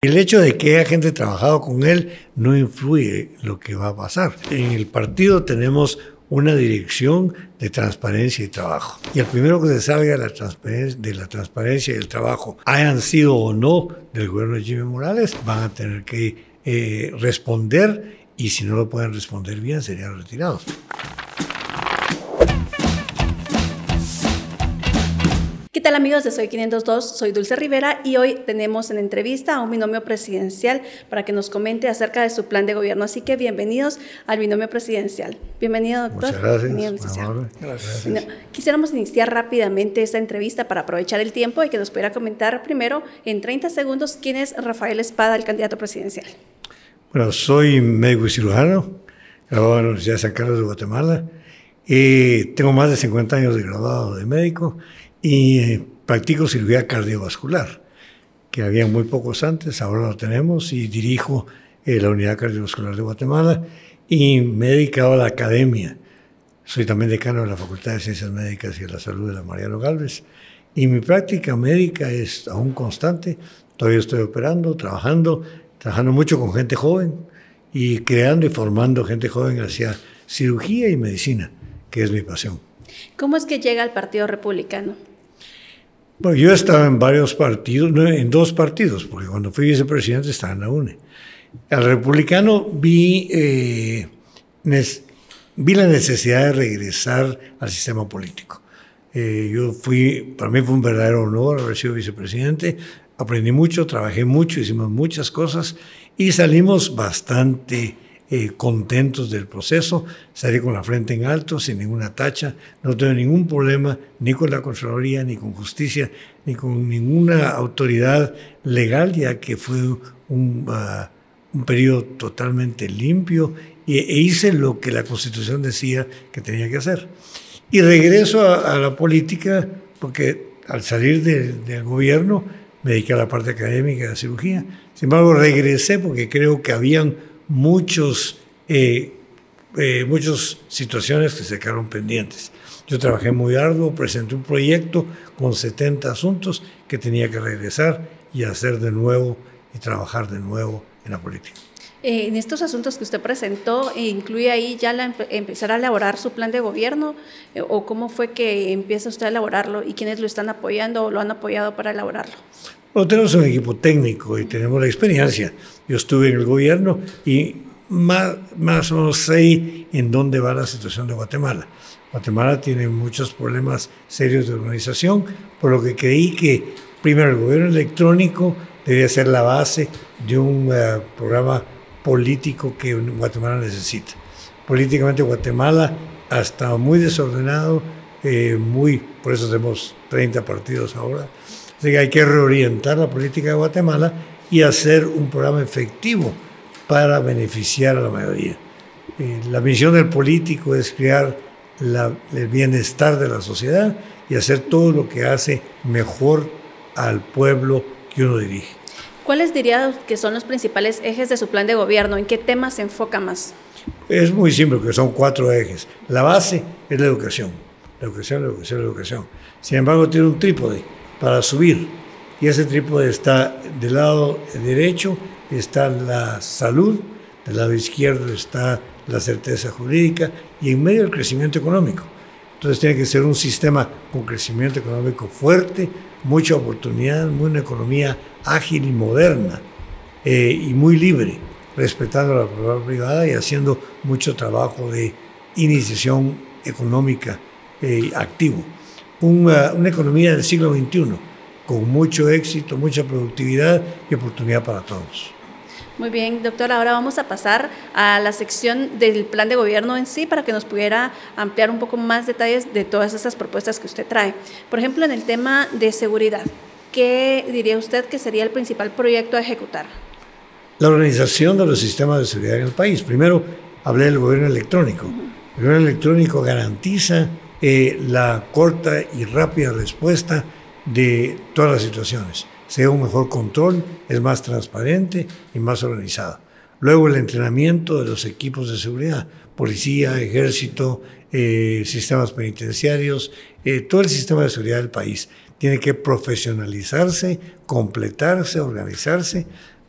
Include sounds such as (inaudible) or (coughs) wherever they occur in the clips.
El hecho de que haya gente trabajado con él no influye lo que va a pasar. En el partido tenemos una dirección de transparencia y trabajo. Y el primero que se salga de la transparencia, y el trabajo, hayan sido o no del gobierno de Jimmy Morales, van a tener que eh, responder y si no lo pueden responder bien, serían retirados. ¿Qué tal amigos de Soy 502? Soy Dulce Rivera y hoy tenemos en entrevista a un binomio presidencial para que nos comente acerca de su plan de gobierno. Así que bienvenidos al binomio presidencial. Bienvenido, doctor. Muchas gracias. gracias. quisiéramos iniciar rápidamente esta entrevista para aprovechar el tiempo y que nos pudiera comentar primero en 30 segundos quién es Rafael Espada, el candidato presidencial. Bueno, soy médico y cirujano, graduado en la Universidad de San Carlos de Guatemala. y tengo más de 50 años de graduado de médico y eh, practico cirugía cardiovascular, que había muy pocos antes, ahora lo tenemos, y dirijo eh, la Unidad Cardiovascular de Guatemala y me he dedicado a la academia. Soy también decano de la Facultad de Ciencias Médicas y de la Salud de la Mariano Galvez. Y mi práctica médica es aún constante. Todavía estoy operando, trabajando, trabajando mucho con gente joven y creando y formando gente joven hacia cirugía y medicina, que es mi pasión. ¿Cómo es que llega al Partido Republicano? Bueno, yo estaba en varios partidos, en dos partidos, porque cuando fui vicepresidente estaba en la UNE. Al republicano vi, eh, vi la necesidad de regresar al sistema político. Eh, yo fui, para mí fue un verdadero honor haber sido vicepresidente. Aprendí mucho, trabajé mucho, hicimos muchas cosas y salimos bastante eh, contentos del proceso, salí con la frente en alto, sin ninguna tacha, no tengo ningún problema ni con la Contraloría, ni con justicia, ni con ninguna autoridad legal, ya que fue un, uh, un periodo totalmente limpio e, e, hice lo que la Constitución decía que tenía que hacer. Y regreso a, a la política porque al salir de, del gobierno me dediqué a la parte académica de la cirugía. Sin embargo, regresé porque creo que habían muchos, eh, eh, muchas situaciones que se quedaron pendientes. Yo trabajé muy arduo, presenté un proyecto con 70 asuntos que tenía que regresar y hacer de nuevo y trabajar de nuevo en la política. Eh, en estos asuntos que usted presentó, ¿incluye ahí ya la, empezar a elaborar su plan de gobierno? ¿O cómo fue que empieza usted a elaborarlo y quiénes lo están apoyando o lo han apoyado para elaborarlo? Bueno, tenemos un equipo técnico y tenemos la experiencia. Yo estuve en el gobierno y más, más o menos sé en dónde va la situación de Guatemala. Guatemala tiene muchos problemas serios de organización, por lo que creí que primero el gobierno electrónico debía ser la base de un uh, programa político que Guatemala necesita. Políticamente Guatemala ha estado muy desordenado, eh, muy, por eso tenemos 30 partidos ahora, Así que hay que reorientar la política de Guatemala y hacer un programa efectivo para beneficiar a la mayoría. Eh, la misión del político es crear el bienestar de la sociedad y hacer todo lo que hace mejor al pueblo que uno dirige. ¿Cuáles diría que son los principales ejes de su plan de gobierno? ¿En qué temas se enfoca más? Es muy simple, que son cuatro ejes. La base es la educación. La educación, la educación, la educación. Sin embargo, tiene un trípode para subir. Y ese trípode está del lado derecho, está la salud, del lado izquierdo está la certeza jurídica y en medio el crecimiento económico. Entonces tiene que ser un sistema con crecimiento económico fuerte, mucha oportunidad, una economía ágil y moderna eh, y muy libre, respetando la propiedad privada y haciendo mucho trabajo de iniciación económica eh, activo una, una economía del siglo XXI con mucho éxito, mucha productividad y oportunidad para todos. Muy bien, doctor. Ahora vamos a pasar a la sección del plan de gobierno en sí para que nos pudiera ampliar un poco más detalles de todas esas propuestas que usted trae. Por ejemplo, en el tema de seguridad, ¿qué diría usted que sería el principal proyecto a ejecutar? La organización de los sistemas de seguridad en el país. Primero, hablé del gobierno electrónico. El gobierno electrónico garantiza eh, la corta y rápida respuesta de todas las situaciones. Sea un mejor control, es más transparente y más organizado. Luego el entrenamiento de los equipos de seguridad, policía, ejército, eh, sistemas penitenciarios, eh, todo el sistema de seguridad del país tiene que profesionalizarse, completarse, organizarse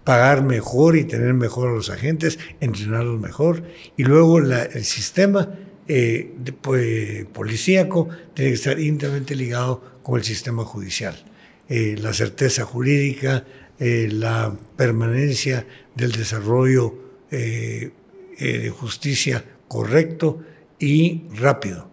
pagar mejor y tener mejor a los agentes, entrenarlos mejor. Y luego el sistema eh, pues, policíaco tiene que estar íntimamente ligado con el sistema judicial. Eh, la certeza jurídica, eh, la permanencia del desarrollo de justicia correcto y rápido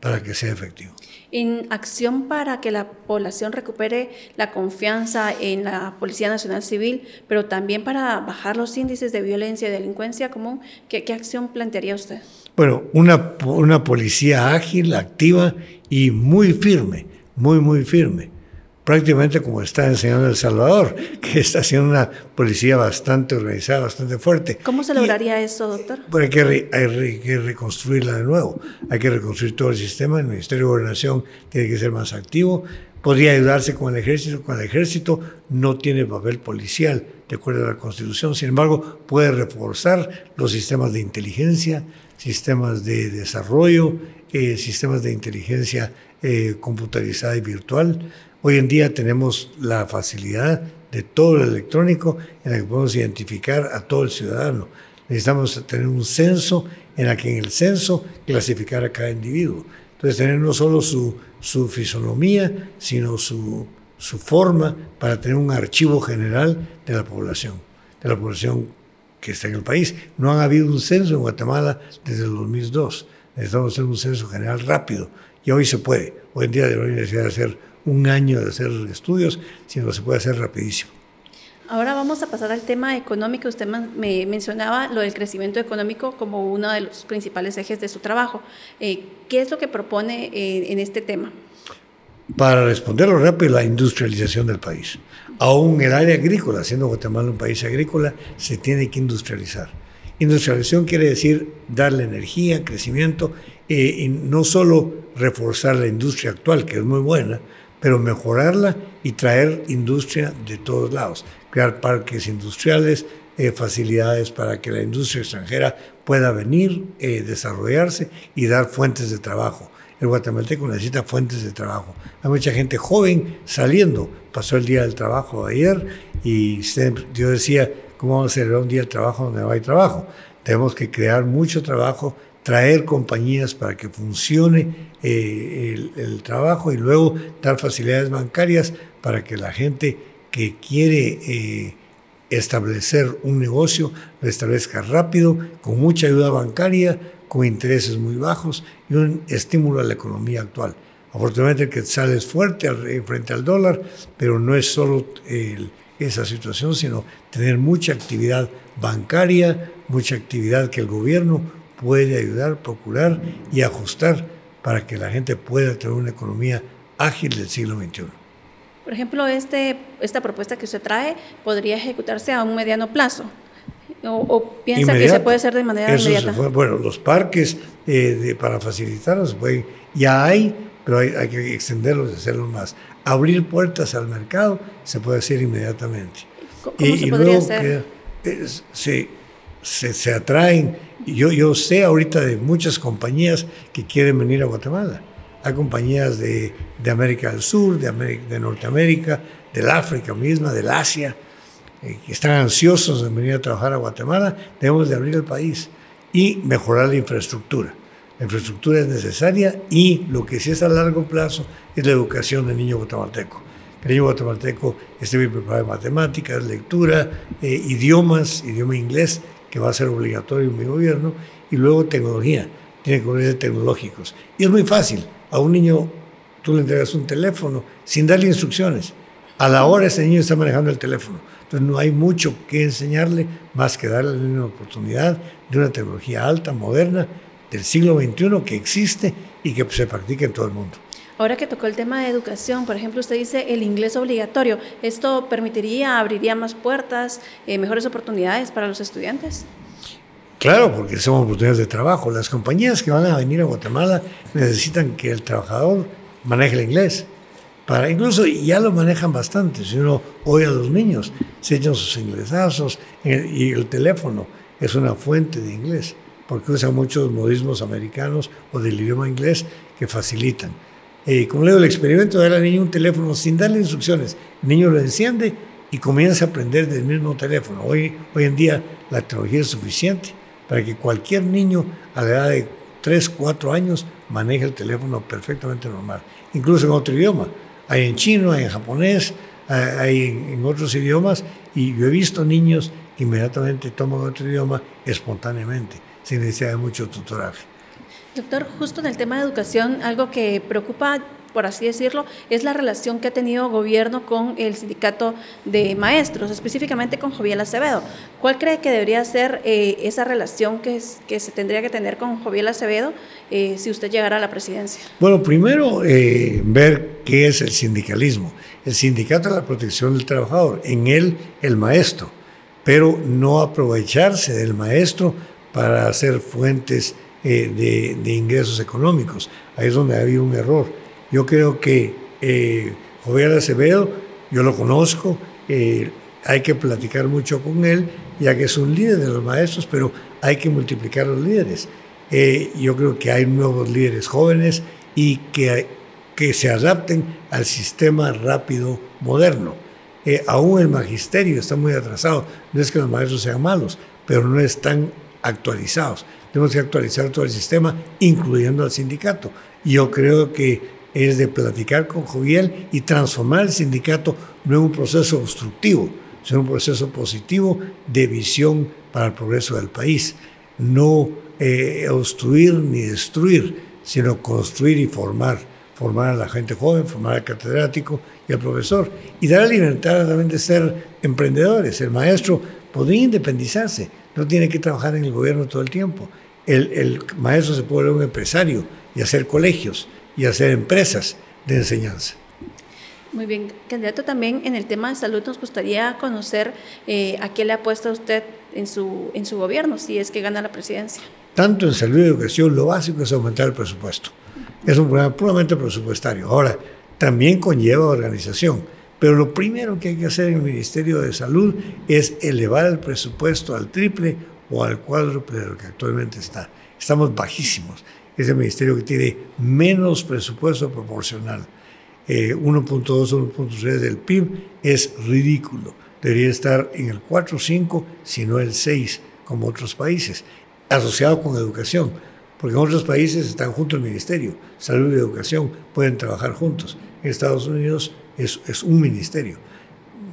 para que sea efectivo en acción para que la población recupere la confianza en la Policía Nacional Civil, pero también para bajar los índices de violencia y delincuencia común. ¿Qué, qué acción plantearía usted? Bueno, una, una policía ágil, activa y muy firme, muy, muy firme. Prácticamente como está enseñando El Salvador, (laughs) que está haciendo una policía bastante organizada, bastante fuerte. ¿Cómo se lograría eso, doctor? Bueno, hay que, hay que, reconstruirla de nuevo, hay que reconstruir todo el sistema, el Ministerio de Gobernación tiene que ser más activo, podría ayudarse con el ejército, con el ejército no tiene papel policial, de acuerdo a la Constitución, sin embargo, puede reforzar los sistemas de inteligencia, sistemas de desarrollo, eh, sistemas de inteligencia eh, computarizada y virtual, Hoy en día tenemos la facilidad de todo lo electrónico en la que podemos identificar a todo el ciudadano. Necesitamos tener un censo en la que en el censo clasificar a cada individuo. Entonces tener no solo su, su fisonomía, sino su, su forma para tener un archivo general de la población, de la población que está en el país. No ha habido un censo en Guatemala desde el 2002. Necesitamos hacer un censo general rápido y hoy se puede. Hoy en día debería necesidad de hacer un año de hacer estudios, sino se puede hacer rapidísimo. Ahora vamos a pasar al tema económico. Usted me mencionaba lo del crecimiento económico como uno de los principales ejes de su trabajo. Eh, ¿Qué es lo que propone eh, en este tema? Para responderlo rápido, la industrialización del país. Aún el área agrícola, siendo Guatemala un país agrícola, se tiene que industrializar. Industrialización quiere decir darle energía, crecimiento, eh, y no solo reforzar la industria actual, que es muy buena, pero mejorarla y traer industria de todos lados, crear parques industriales, eh, facilidades para que la industria extranjera pueda venir, eh, desarrollarse y dar fuentes de trabajo. El guatemalteco necesita fuentes de trabajo. Hay mucha gente joven saliendo. Pasó el día del trabajo ayer y yo decía, ¿cómo vamos a celebrar un día del trabajo donde no hay trabajo? Tenemos que crear mucho trabajo traer compañías para que funcione eh, el, trabajo y luego dar facilidades bancarias para que la gente que quiere eh, establecer un negocio lo establezca rápido, con mucha ayuda bancaria, con intereses muy bajos y un estímulo a la economía actual. Afortunadamente el quetzal es fuerte frente al dólar, pero no es solo esa situación, sino tener mucha actividad bancaria, mucha actividad que el gobierno puede ayudar, procurar y ajustar para que la gente pueda tener una economía ágil del siglo XXI. Por ejemplo, este, esta propuesta que usted trae podría ejecutarse a un mediano plazo. ¿O, piensa que se puede hacer de manera inmediata? bueno, los parques eh, para facilitarlos pueden, ya hay, pero hay, que extenderlos y hacerlos más. Abrir puertas al mercado se puede hacer inmediatamente. ¿Cómo y, se podría luego hacer? se, se atraen yo, yo sé ahorita de muchas compañías que quieren venir a Guatemala. Hay compañías de, de América del Sur, de, América, de Norteamérica, del África misma, del Asia, eh, que están ansiosos de venir a trabajar a Guatemala. Debemos de abrir el país y mejorar la infraestructura. La infraestructura es necesaria y lo que sí es a largo plazo es la educación del niño guatemalteco. El niño guatemalteco esté bien preparado en matemáticas, lectura, eh, idiomas, idioma inglés, que va a ser obligatorio en mi gobierno, y luego tecnología, tiene que ser tecnológicos. Y es muy fácil, a un niño tú le entregas un teléfono sin darle instrucciones. A la hora ese niño está manejando el teléfono. Entonces no hay mucho que enseñarle más que darle una oportunidad de una tecnología alta, moderna, del siglo XXI que existe y que se practica en todo el mundo. Ahora que tocó el tema de educación, por ejemplo, usted dice el inglés obligatorio, ¿esto permitiría, abriría más puertas, eh, mejores oportunidades para los estudiantes? Claro, porque son oportunidades de trabajo. Las compañías que van a venir a Guatemala necesitan que el trabajador maneje el inglés. Para, incluso ya lo manejan bastante. Si uno oye a los niños, se echan sus inglesazos y el teléfono es una fuente de inglés, porque usan muchos modismos americanos o del idioma inglés que facilitan. Eh, como le digo, el experimento darle al niño un teléfono sin darle instrucciones. El niño lo enciende, y comience a aprender del mismo teléfono. Hoy, hoy en día la tecnología es suficiente para que cualquier niño a la edad de 3, 4 años maneje el teléfono perfectamente normal, incluso en otro idioma. Hay en chino, hay en japonés, hay en otros idiomas y yo he visto niños que inmediatamente toman otro idioma espontáneamente, sin necesidad de mucho tutoraje. Doctor, justo en el tema de educación, algo que preocupa por así decirlo, es la relación que ha tenido gobierno con el sindicato de maestros, específicamente con Joviel Acevedo. ¿Cuál cree que debería ser eh, esa relación que, se tendría que tener con Joviel Acevedo eh, si usted llegara a la presidencia? Bueno, primero eh, ver qué es el sindicalismo. El sindicato de la protección del trabajador, en él el maestro, pero no aprovecharse del maestro para hacer fuentes de, de ingresos económicos. Ahí es donde ha habido un error yo creo que eh, Jovial Acevedo, yo lo conozco, eh, hay que platicar mucho con él, ya que es un líder de los maestros, pero hay que multiplicar los líderes. Eh, yo creo que hay nuevos líderes jóvenes y que, que se adapten al sistema rápido moderno. Eh, aún el magisterio está muy atrasado. No es que los maestros sean malos, pero no están actualizados. Tenemos que actualizar todo el sistema, incluyendo al sindicato. Yo creo que es de platicar con Joviel y transformar el sindicato no en un proceso obstructivo, sino un proceso positivo de visión para el progreso del país. No eh, obstruir ni destruir, sino construir y formar. Formar a la gente joven, formar al catedrático y al profesor. Y dar la libertad también de ser emprendedores. El maestro podría independizarse, no tiene que trabajar en el gobierno todo el tiempo. El, el maestro se puede volver un empresario y hacer colegios y hacer empresas de enseñanza. Muy bien, candidato, también en el tema de salud nos gustaría conocer eh, a qué le apuesta usted en su, en su gobierno, si es que gana la presidencia. Tanto en salud y educación, lo básico es aumentar el presupuesto. Es un problema puramente presupuestario. Ahora, también conlleva organización, pero lo primero que hay que hacer en el Ministerio de Salud es elevar el presupuesto al triple o al cuádruple de lo que actualmente está. Estamos bajísimos es el ministerio que tiene menos presupuesto proporcional. 1.2, eh, 1.3 del PIB es ridículo. Debería estar en el 4, 5, si no el 6, como otros países, asociado con educación, porque en otros países están juntos el ministerio, salud y educación pueden trabajar juntos. En Estados Unidos es, es un ministerio.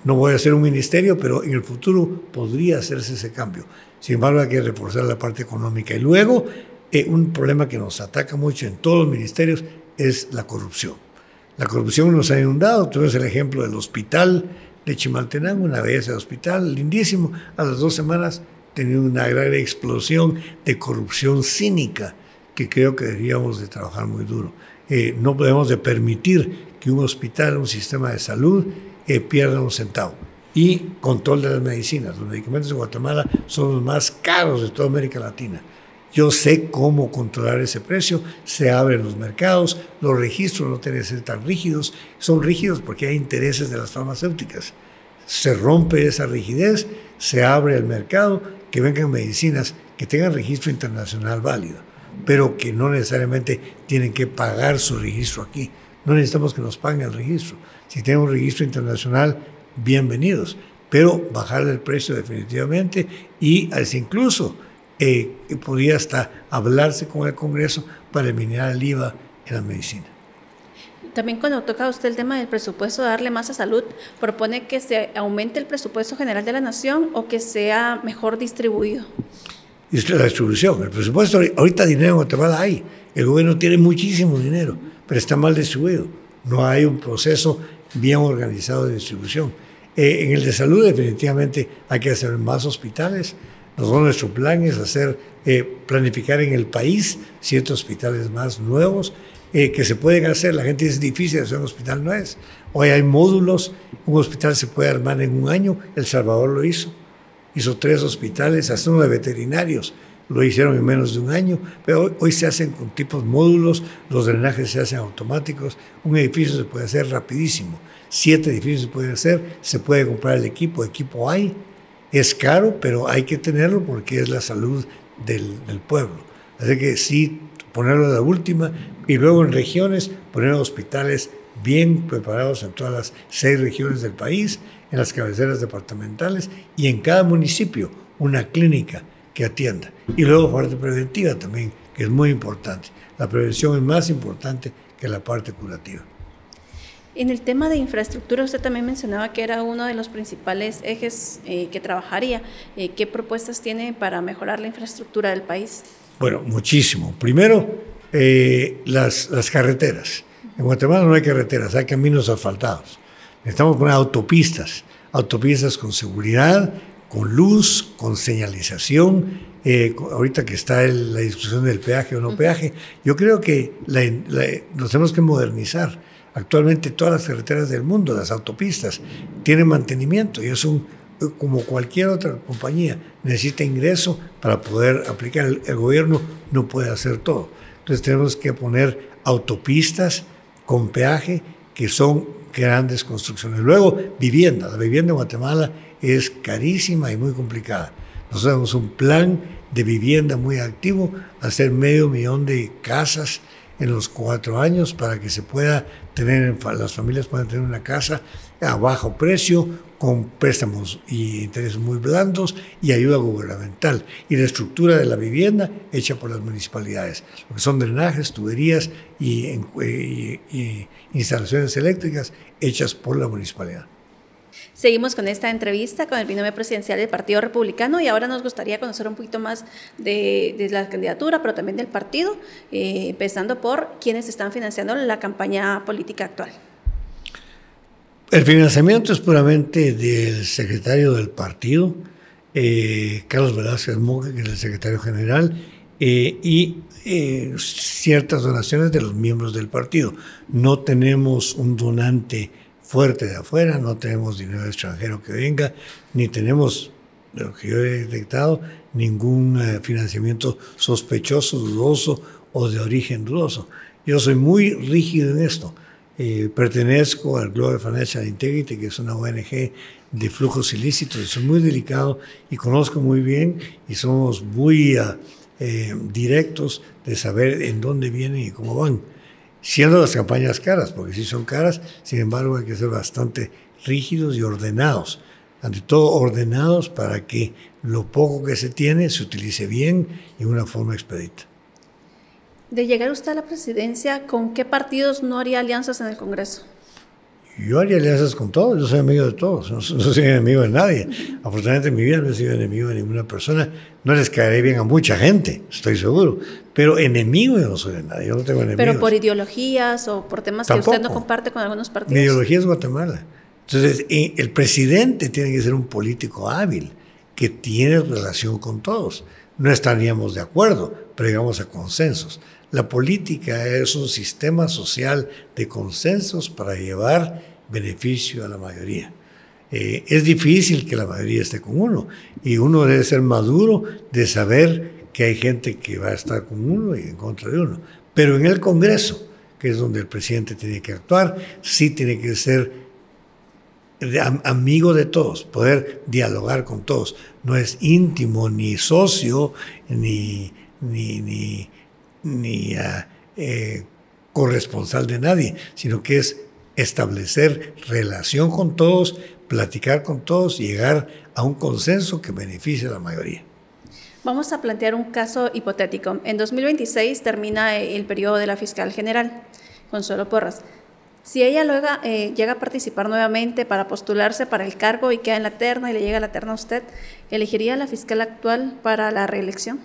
No voy a hacer un ministerio, pero en el futuro podría hacerse ese cambio. Sin embargo, hay que reforzar la parte económica. Y luego, eh, un problema que nos ataca mucho en todos los ministerios es la corrupción. La corrupción nos ha inundado. Tú ves el ejemplo del hospital de Chimaltenango, una belleza de hospital, lindísimo. A las dos semanas tenía una gran explosión de corrupción cínica que creo que deberíamos de trabajar muy duro. Eh, no podemos de permitir que un hospital, un sistema de salud, eh, pierda un centavo. Y control de las medicinas. Los medicamentos de Guatemala son los más caros de toda América Latina. Yo sé cómo controlar ese precio, se abren los mercados, los registros no tienen que ser tan rígidos, son rígidos porque hay intereses de las farmacéuticas. Se rompe esa rigidez, se abre el mercado, que vengan medicinas que tengan registro internacional válido, pero que no necesariamente tienen que pagar su registro aquí. No necesitamos que nos paguen el registro. Si tienen un registro internacional, bienvenidos, pero bajar el precio definitivamente y incluso eh, podría hasta hablarse con el Congreso para eliminar el IVA en la medicina. También cuando toca usted el tema del presupuesto, darle más a salud, propone que se aumente el presupuesto general de la nación o que sea mejor distribuido. Es la distribución. El presupuesto, ahorita dinero en Guatemala hay. El gobierno tiene muchísimo dinero, pero está mal distribuido. No hay un proceso bien organizado de distribución. Eh, en el de salud definitivamente hay que hacer más hospitales, nosotros nuestro plan es hacer, eh, planificar en el país siete hospitales más nuevos eh, que se pueden hacer. La gente dice difícil hacer un hospital, no es. Hoy hay módulos, un hospital se puede armar en un año, El Salvador lo hizo. Hizo tres hospitales, hasta uno de veterinarios, lo hicieron en menos de un año, pero hoy, hoy, se hacen con tipos módulos, los drenajes se hacen automáticos, un edificio se puede hacer rapidísimo, siete edificios se pueden hacer, se puede comprar el equipo, equipo hay, es caro, pero hay que tenerlo porque es la salud del, pueblo. Así que sí, ponerlo de la última y luego en regiones poner hospitales bien preparados en todas las seis regiones del país, en las cabeceras departamentales y en cada municipio una clínica que atienda. Y luego parte preventiva también, que es muy importante. La prevención es más importante que la parte curativa. En el tema de infraestructura, usted también mencionaba que era uno de los principales ejes eh, que trabajaría. Eh, ¿Qué propuestas tiene para mejorar la infraestructura del país? Bueno, muchísimo. Primero, eh, las, las carreteras. En Guatemala no hay carreteras, hay caminos asfaltados. Necesitamos poner autopistas, autopistas con seguridad, con luz, con señalización. ahorita que está la discusión del peaje o no peaje, yo creo que nos tenemos que modernizar Actualmente todas las carreteras del mundo, las autopistas, tienen mantenimiento y es un, como cualquier otra compañía, necesita ingreso para poder aplicar. El, el, gobierno no puede hacer todo. Entonces tenemos que poner autopistas con peaje que son grandes construcciones. Luego, vivienda. La vivienda en Guatemala es carísima y muy complicada. Nosotros tenemos un plan de vivienda muy activo, hacer medio millón de casas en los cuatro años para que se pueda tener, las familias puedan tener una casa a bajo precio, con préstamos y intereses muy blandos y ayuda gubernamental. Y la estructura de la vivienda hecha por las municipalidades, lo que son drenajes, tuberías y, y instalaciones eléctricas hechas por la municipalidad. Seguimos con esta entrevista con el binomio presidencial del Partido Republicano y ahora nos gustaría conocer un poquito más de, la candidatura, pero también del partido, eh, empezando por quienes están financiando la campaña política actual. El financiamiento es puramente del secretario del partido, eh, Carlos Velázquez Monge, que es el secretario general, eh, y ciertas donaciones de los miembros del partido. No tenemos un donante fuerte de afuera, no tenemos dinero extranjero que venga, ni tenemos, de lo que yo he detectado, ningún eh, financiamiento sospechoso, dudoso o de origen dudoso. Yo soy muy rígido en esto. Eh, pertenezco al Global Financial Integrity, que es una ONG de flujos ilícitos, soy muy delicado y conozco muy bien y somos muy eh, directos de saber en dónde vienen y cómo van siendo las campañas caras, porque sí son caras, sin embargo hay que ser bastante rígidos y ordenados, ante todo ordenados para que lo poco que se tiene se utilice bien y de una forma expedita. De llegar usted a la presidencia, ¿con qué partidos no haría alianzas en el Congreso? Yo haría alianzas con todos, yo soy amigo de todos, (laughs) no, soy enemigo de nadie. Afortunadamente en mi vida no he sido enemigo de ninguna persona, no les caeré bien a mucha gente, estoy seguro, pero enemigo yo no soy de nadie, yo no tengo enemigos. Pero por ideologías o por temas que usted no comparte con algunos partidos. Mi ideología es Guatemala. Entonces, el presidente tiene que ser un político hábil, que tiene relación con todos. No estaríamos de acuerdo, pero llegamos a consensos. La política es un sistema social de consensos para llevar beneficio a la mayoría. Eh, es difícil que la mayoría esté con uno y uno debe ser maduro de saber que hay gente que va a estar con uno y en contra de uno. Pero en el Congreso, que es donde el presidente tiene que actuar, sí tiene que ser amigo de todos, poder dialogar con todos. No es íntimo, ni socio, ni, ni, ni, ni eh, corresponsal de nadie, sino que es establecer relación con todos, platicar con todos y llegar a un consenso que beneficie a la mayoría. Vamos a plantear un caso hipotético. En 2026 termina el periodo de la fiscal general, Consuelo Porras. Si ella luego eh, llega a participar nuevamente para postularse para el cargo y queda en la terna y le llega la terna a usted, ¿elegiría a la fiscal actual para la reelección?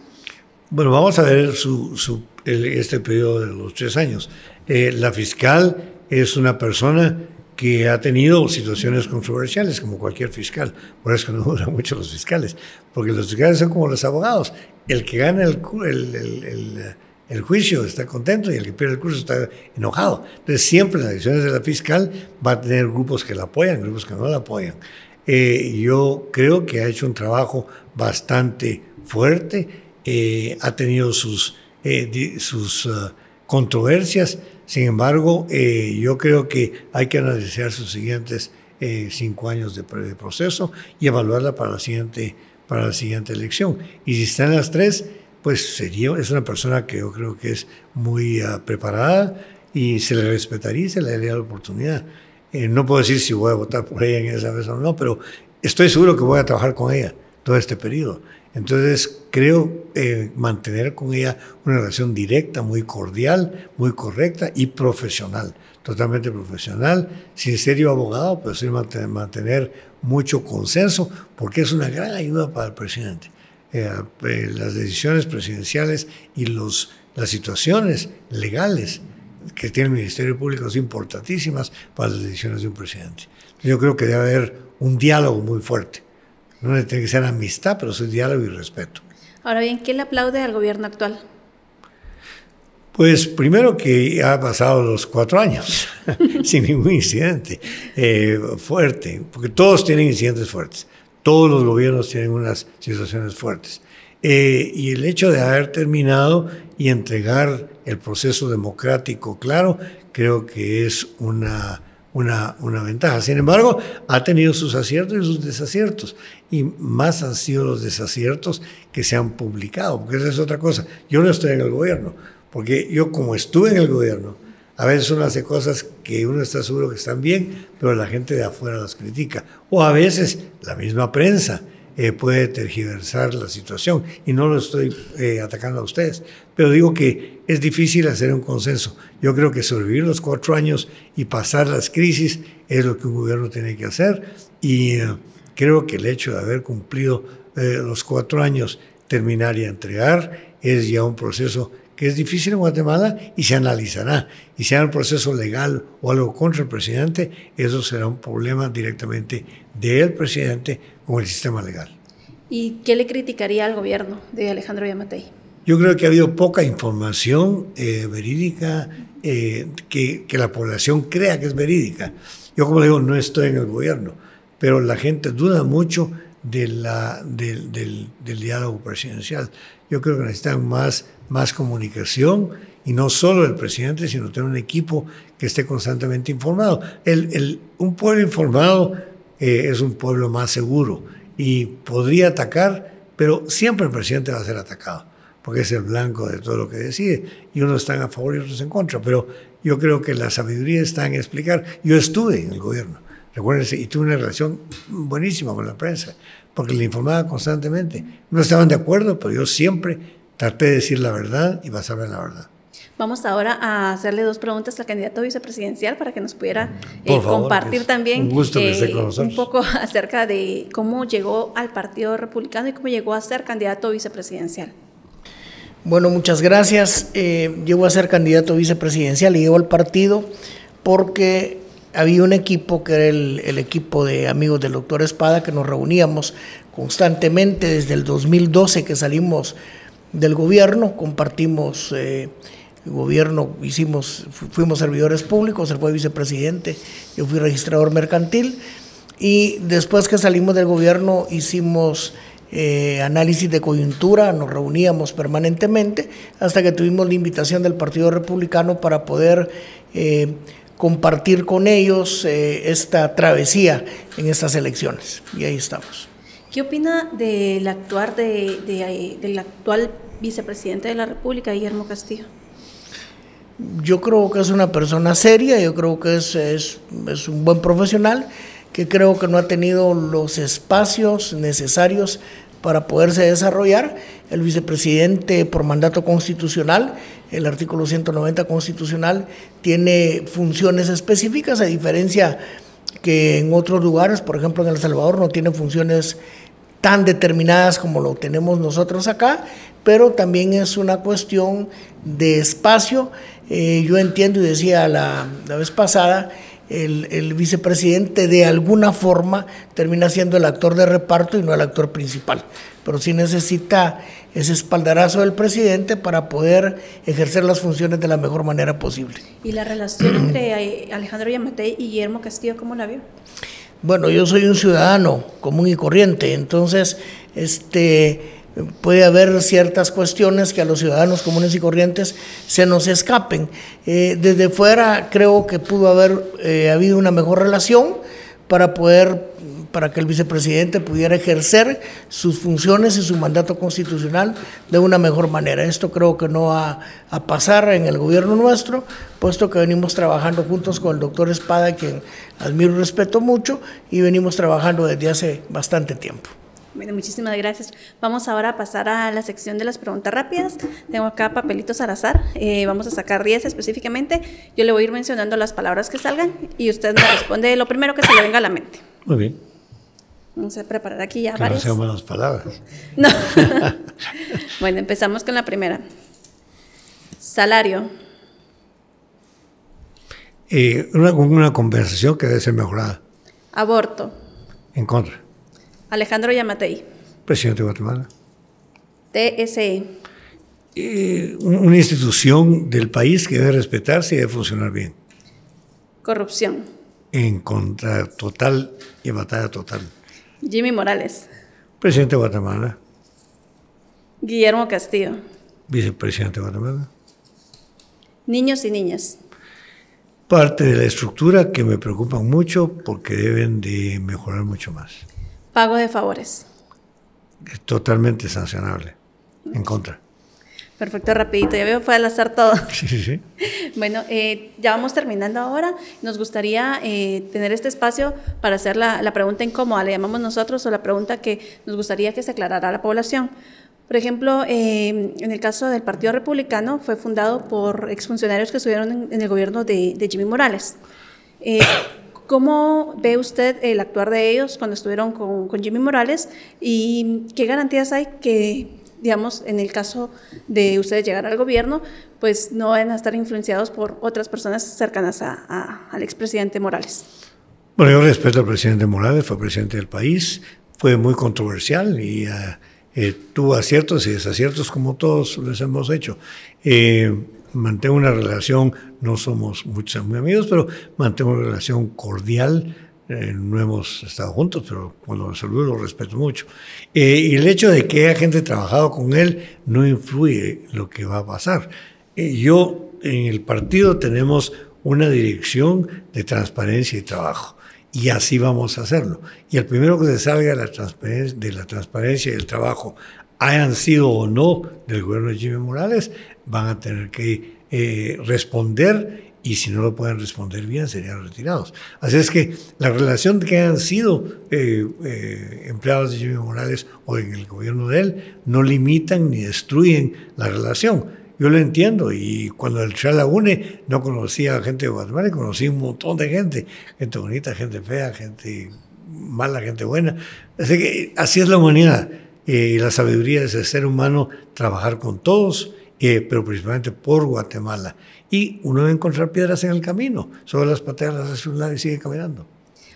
Bueno, vamos a ver su, este periodo de los tres años. Eh, la fiscal es una persona que ha tenido situaciones controversiales, como cualquier fiscal. Por eso no (laughs) duran mucho los fiscales, porque los fiscales son como los abogados. El que gana el, el, el, juicio está contento y el que pierde el curso está enojado. Entonces, siempre en las decisiones de la fiscal va a tener grupos que la apoyan, grupos que no la apoyan. Eh, yo creo que ha hecho un trabajo bastante fuerte eh, ha tenido sus, eh, sus uh, controversias, sin embargo, eh, yo creo que hay que analizar sus siguientes cinco años de, proceso y evaluarla para la, siguiente, para la siguiente elección. Y si está en las tres, pues sería, es una persona que yo creo que es muy uh, preparada y se le respetaría y se le daría la oportunidad. Eh, no puedo decir si voy a votar por ella en esa vez o no, pero estoy seguro que voy a trabajar con ella todo este periodo. Entonces, creo eh, mantener con ella una relación directa, muy cordial, muy correcta y profesional, totalmente profesional. Sin ser yo abogado, pero sí mantener, mucho consenso, porque es una gran ayuda para el presidente. Eh, las decisiones presidenciales y los, las situaciones legales que tiene el Ministerio Público son importantísimas para las decisiones de un presidente. Yo creo que debe haber un diálogo muy fuerte. No tiene que ser amistad, pero es diálogo y respeto. Ahora bien, ¿qué le aplaude al gobierno actual? Pues primero que ha pasado los cuatro años (laughs) sin ningún incidente eh, fuerte, porque todos tienen incidentes fuertes, todos los gobiernos tienen unas situaciones fuertes. Eh, y el hecho de haber terminado y entregar el proceso democrático claro, creo que es una, una, una, ventaja. Sin embargo, ha tenido sus aciertos y sus desaciertos. Y más han sido los desaciertos que se han publicado, porque esa es otra cosa. Yo no estoy en el gobierno, porque yo como estuve en el gobierno, a veces uno hace cosas que uno está seguro que están bien, pero la gente de afuera las critica. O a veces la misma prensa eh, puede tergiversar la situación. Y no lo estoy eh, atacando a ustedes, pero digo que es difícil hacer un consenso. Yo creo que sobrevivir los cuatro años y pasar las crisis es lo que un gobierno tiene que hacer. Y eh, creo que el hecho de haber cumplido los cuatro años, terminar y entregar, es ya un proceso que es difícil en Guatemala y se analizará. Y si hay un proceso legal o algo contra el presidente, eso será un problema directamente del presidente con el sistema legal. ¿Y qué le criticaría al gobierno de Alejandro Yamatei? Yo creo que ha habido poca información eh, verídica eh, que, que, la población crea que es verídica. Yo, como digo, no estoy en el gobierno, pero la gente duda mucho de la, del, del, del, diálogo presidencial. Yo creo que necesitan más, más comunicación y no solo el presidente, sino tener un equipo que esté constantemente informado. El, el, un pueblo informado eh, es un pueblo más seguro y podría atacar, pero siempre el presidente va a ser atacado, porque es el blanco de todo lo que decide, y unos están a favor y otros en contra, pero yo creo que la sabiduría está en explicar. Yo estuve en el gobierno, recuérdense, y tuve una relación buenísima con la prensa, porque le informaba constantemente. No estaban de acuerdo, pero yo siempre traté de decir la verdad y basarme en la verdad. Vamos ahora a hacerle dos preguntas al candidato vicepresidencial para que nos pudiera eh, compartir también un, eh, un, poco (laughs) acerca de cómo llegó al Partido Republicano y cómo llegó a ser candidato vicepresidencial. Bueno, muchas gracias. Eh, llegó a ser candidato vicepresidencial y llegó al partido porque había un equipo que era el, el, equipo de amigos del doctor Espada que nos reuníamos constantemente desde el 2012 que salimos del gobierno, compartimos eh, gobierno hicimos, fuimos servidores públicos, él fue vicepresidente, yo fui registrador mercantil y después que salimos del gobierno hicimos eh, análisis de coyuntura, nos reuníamos permanentemente hasta que tuvimos la invitación del Partido Republicano para poder eh, compartir con ellos eh, esta travesía en estas elecciones y ahí estamos. ¿Qué opina del actuar de, de, del actual vicepresidente de la República, Guillermo Castillo? yo creo que es una persona seria, yo creo que es, es, un buen profesional, que creo que no ha tenido los espacios necesarios para poderse desarrollar. El vicepresidente por mandato constitucional, el artículo 190 constitucional, tiene funciones específicas, a diferencia que en otros lugares, por ejemplo en El Salvador, no tiene funciones tan determinadas como lo tenemos nosotros acá, pero también es una cuestión de espacio eh, yo entiendo y decía la, vez pasada, el, vicepresidente de alguna forma termina siendo el actor de reparto y no el actor principal, pero sí necesita ese espaldarazo del presidente para poder ejercer las funciones de la mejor manera posible. ¿Y la relación entre Alejandro Yamatei y Guillermo Castillo, cómo la vio? Bueno, yo soy un ciudadano común y corriente, entonces, este puede haber ciertas cuestiones que a los ciudadanos comunes y corrientes se nos escapen. Eh, desde fuera creo que pudo haber eh, habido una mejor relación para poder para que el vicepresidente pudiera ejercer sus funciones y su mandato constitucional de una mejor manera. Esto creo que no va a pasar en el gobierno nuestro, puesto que venimos trabajando juntos con el doctor Espada, quien admiro y respeto mucho, y venimos trabajando desde hace bastante tiempo. Bueno, muchísimas gracias. Vamos ahora a pasar a la sección de las preguntas rápidas. Tengo acá papelitos al azar. Eh, vamos a sacar 10 específicamente. Yo le voy a ir mencionando las palabras que salgan y usted me responde lo primero que se le venga a la mente. Muy bien. Vamos a preparar aquí ya que varias. No malas palabras. No. (laughs) bueno, empezamos con la primera. Salario. Eh, una, una conversación que debe ser mejorada. Aborto. En contra. Alejandro Yamatei. Presidente de Guatemala. TSE. Eh, una institución del país que debe respetarse y debe funcionar bien. Corrupción. En contra total y batalla total. Jimmy Morales. Presidente de Guatemala. Guillermo Castillo. Vicepresidente de Guatemala. Niños y niñas. Parte de la estructura que me preocupa mucho porque deben de mejorar mucho más. Pago de favores. Es totalmente sancionable. En contra. Perfecto, rapidito. Ya veo, fue al azar todo. (laughs) Sí, sí, sí. (laughs) Bueno, eh, ya vamos terminando ahora. Nos gustaría eh, tener este espacio para hacer la, la, pregunta incómoda, le llamamos nosotros, o la pregunta que nos gustaría que se aclarara a la población. Por ejemplo, eh, en el caso del Partido Republicano, fue fundado por exfuncionarios que estuvieron en, en el gobierno de, de Jimmy Morales. (coughs) ¿Cómo ve usted el actuar de ellos cuando estuvieron con, Jimmy Morales y qué garantías hay que digamos, en el caso de ustedes llegar al gobierno, pues no van a estar influenciados por otras personas cercanas a, a, al expresidente Morales. Bueno, yo respeto al presidente Morales, fue presidente del país, fue muy controversial y uh, eh, tuvo aciertos y desaciertos como todos les hemos hecho. Eh, mantengo una relación, no somos muchos muy amigos, pero mantengo una relación cordial eh, no hemos estado juntos, pero cuando lo saludo lo respeto mucho. Eh, y el hecho de que haya gente trabajado con él no influye lo que va a pasar. Eh, yo, en el partido tenemos una dirección de transparencia y trabajo. Y así vamos a hacerlo. Y el primero que se salga de la transparencia, de la transparencia y el trabajo, hayan sido o no del gobierno de Jimmy Morales, van a tener que eh, responder y si no lo pueden responder bien serían retirados. Así es que la relación que han sido eh, eh, empleados de Jimmy Morales o en el gobierno de él no limitan ni destruyen la relación. Yo lo entiendo y cuando el la une no conocía a gente de Guatemala, conocí un montón de gente, gente bonita, gente fea, gente mala, gente buena. Así es la humanidad y la sabiduría es el ser humano trabajar con todos, pero principalmente por Guatemala y uno debe encontrar piedras en el camino. Solo las pateas las hace un lado y sigue caminando.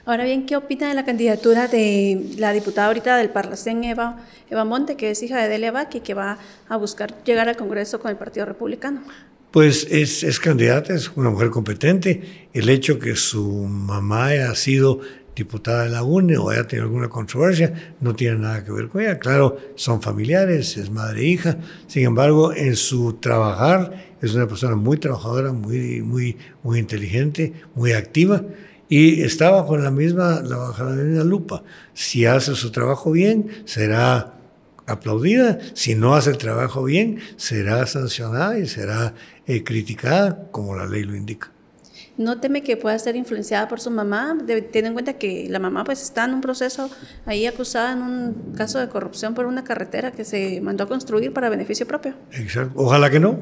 Ahora bien, ¿qué opina de la candidatura de la diputada ahorita del Parlacén, Eva, Eva Monte, que es hija de Delia Vaque, que va a buscar llegar al Congreso con el Partido Republicano? Pues es, es candidata, es una mujer competente. El hecho que su mamá haya sido diputada de la UNE o haya tenido alguna controversia, no tiene nada que ver con ella. Claro, son familiares, es madre e hija. Sin embargo, en su trabajar es una persona muy trabajadora, muy, muy, muy inteligente, muy activa y está bajo la misma, la, bajo la misma lupa. Si hace su trabajo bien, será aplaudida. Si no hace el trabajo bien, será sancionada y será eh, criticada como la ley lo indica. ¿No teme que pueda ser influenciada por su mamá? Ten en cuenta que la mamá pues está en un proceso ahí acusada en un caso de corrupción por una carretera que se mandó a construir para beneficio propio. Exacto. Ojalá que no.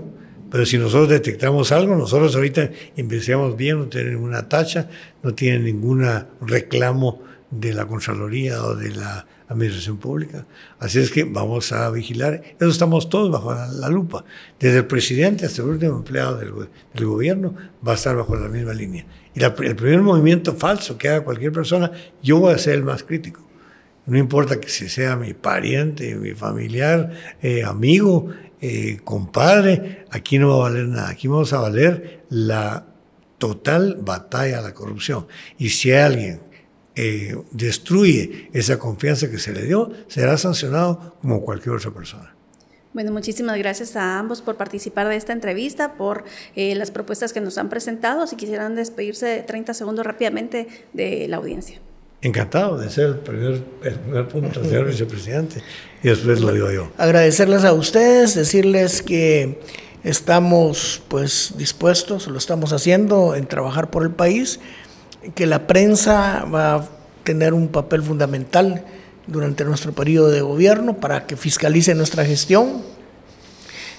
Pero si nosotros detectamos algo, nosotros ahorita investigamos bien, no tiene ninguna tacha, no tiene ningún reclamo de la Contraloría o de la Administración Pública. Así es que vamos a vigilar. Eso estamos todos bajo la, lupa. Desde el presidente hasta el último empleado del, del, gobierno va a estar bajo la misma línea. Y la, el primer movimiento falso que haga cualquier persona, yo voy a ser el más crítico. No importa que si sea mi pariente, mi familiar, eh, amigo, eh, compadre, aquí no va a valer nada. Aquí vamos a valer la total batalla a la corrupción. Y si alguien eh, destruye esa confianza que se le dio, será sancionado como cualquier otra persona. Bueno, muchísimas gracias a ambos por participar de esta entrevista, por eh, las propuestas que nos han presentado. Si quisieran despedirse de 30 segundos rápidamente de la audiencia. Encantado de ser el primer, el primer punto, señor vicepresidente. Y después lo digo yo. Agradecerles a ustedes, decirles que estamos pues dispuestos, lo estamos haciendo en trabajar por el país, que la prensa va a tener un papel fundamental durante nuestro periodo de gobierno para que fiscalice nuestra gestión.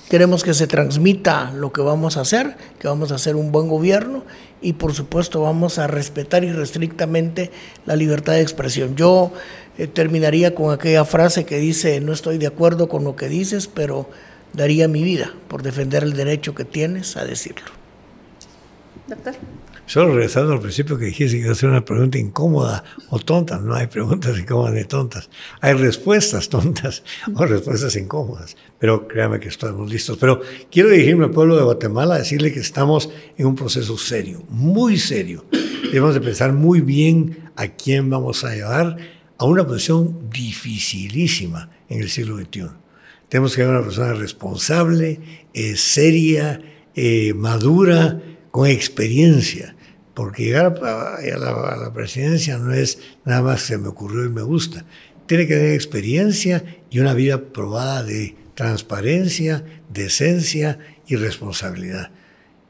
Queremos que se transmita lo que vamos a hacer, que vamos a hacer un buen gobierno y por supuesto vamos a respetar irrestrictamente la libertad de expresión. Yo eh, terminaría con aquella frase que dice, no estoy de acuerdo con lo que dices, pero daría mi vida por defender el derecho que tienes a decirlo. Doctor. Solo regresando al principio que dijiste que iba a hacer una pregunta incómoda o tonta. No hay preguntas incómodas ni tontas. Hay respuestas tontas o respuestas incómodas. Pero créame que estamos listos. Pero quiero dirigirme al pueblo de Guatemala a decirle que estamos en un proceso serio, muy serio. Debemos de pensar muy bien a quién vamos a llevar a una posición dificilísima en el siglo XXI. Tenemos que a una persona responsable, eh, seria, eh, madura, con experiencia porque llegar a, la, presidencia no es nada más que se me ocurrió y me gusta. Tiene que tener experiencia y una vida probada de transparencia, decencia y responsabilidad.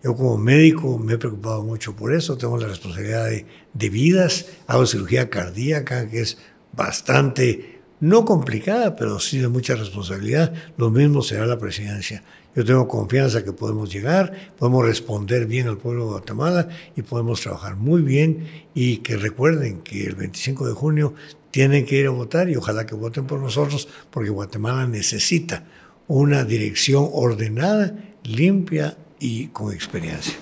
Yo como médico me he preocupado mucho por eso, tengo la responsabilidad de, de vidas, hago cirugía cardíaca, que es bastante, no complicada, pero sí de mucha responsabilidad. Lo mismo será la presidencia. Yo tengo confianza que podemos llegar, podemos responder bien al pueblo de Guatemala y podemos trabajar muy bien y que recuerden que el 25 de junio tienen que ir a votar y ojalá que voten por nosotros porque Guatemala necesita una dirección ordenada, limpia y con experiencia.